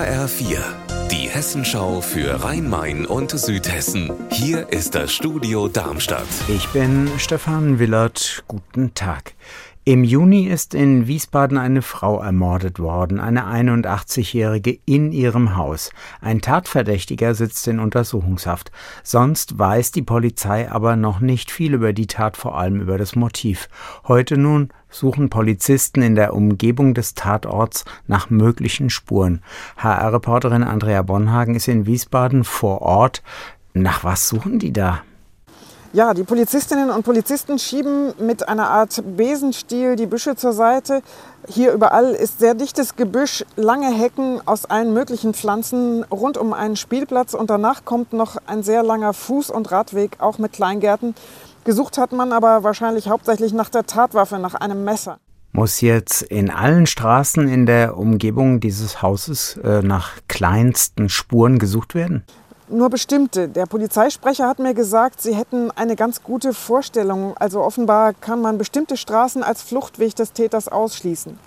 HR4, die Hessenschau für Rhein-Main und Südhessen. Hier ist das Studio Darmstadt. Ich bin Stefan Willert. Guten Tag. Im Juni ist in Wiesbaden eine Frau ermordet worden, eine 81-Jährige in ihrem Haus. Ein Tatverdächtiger sitzt in Untersuchungshaft. Sonst weiß die Polizei aber noch nicht viel über die Tat, vor allem über das Motiv. Heute nun suchen Polizisten in der Umgebung des Tatorts nach möglichen Spuren. HR-Reporterin Andrea Bonhagen ist in Wiesbaden vor Ort. Nach was suchen die da? Ja, die Polizistinnen und Polizisten schieben mit einer Art Besenstiel die Büsche zur Seite. Hier überall ist sehr dichtes Gebüsch, lange Hecken aus allen möglichen Pflanzen rund um einen Spielplatz und danach kommt noch ein sehr langer Fuß- und Radweg, auch mit Kleingärten. Gesucht hat man aber wahrscheinlich hauptsächlich nach der Tatwaffe, nach einem Messer. Muss jetzt in allen Straßen in der Umgebung dieses Hauses äh, nach kleinsten Spuren gesucht werden? Nur bestimmte. Der Polizeisprecher hat mir gesagt, sie hätten eine ganz gute Vorstellung. Also offenbar kann man bestimmte Straßen als Fluchtweg des Täters ausschließen.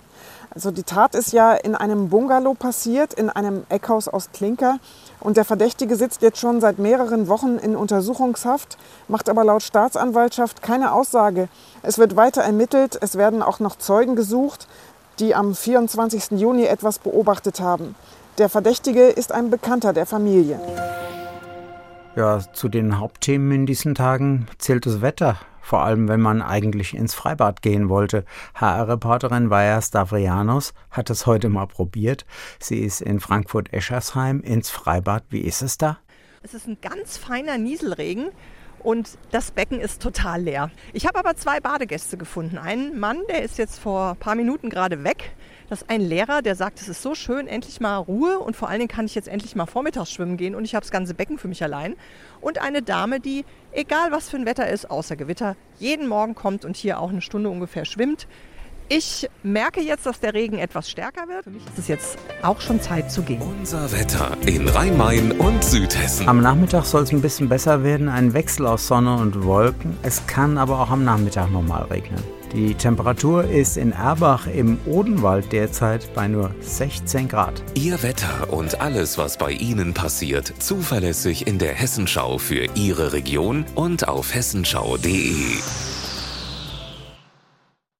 Also die Tat ist ja in einem Bungalow passiert, in einem Eckhaus aus Klinker. Und der Verdächtige sitzt jetzt schon seit mehreren Wochen in Untersuchungshaft, macht aber laut Staatsanwaltschaft keine Aussage. Es wird weiter ermittelt, es werden auch noch Zeugen gesucht, die am 24. Juni etwas beobachtet haben. Der Verdächtige ist ein Bekannter der Familie. Ja, zu den Hauptthemen in diesen Tagen zählt das Wetter. Vor allem, wenn man eigentlich ins Freibad gehen wollte. HR-Reporterin Vaja Stavrianos hat es heute mal probiert. Sie ist in Frankfurt-Eschersheim ins Freibad. Wie ist es da? Es ist ein ganz feiner Nieselregen und das Becken ist total leer. Ich habe aber zwei Badegäste gefunden. Einen Mann, der ist jetzt vor ein paar Minuten gerade weg. Das ist ein Lehrer, der sagt, es ist so schön, endlich mal Ruhe und vor allen Dingen kann ich jetzt endlich mal vormittags schwimmen gehen und ich habe das ganze Becken für mich allein. Und eine Dame, die, egal was für ein Wetter ist, außer Gewitter, jeden Morgen kommt und hier auch eine Stunde ungefähr schwimmt. Ich merke jetzt, dass der Regen etwas stärker wird. Für mich ist es jetzt auch schon Zeit zu gehen. Unser Wetter in Rhein-Main und Südhessen. Am Nachmittag soll es ein bisschen besser werden. Ein Wechsel aus Sonne und Wolken. Es kann aber auch am Nachmittag nochmal regnen. Die Temperatur ist in Erbach im Odenwald derzeit bei nur 16 Grad. Ihr Wetter und alles, was bei Ihnen passiert, zuverlässig in der Hessenschau für Ihre Region und auf hessenschau.de.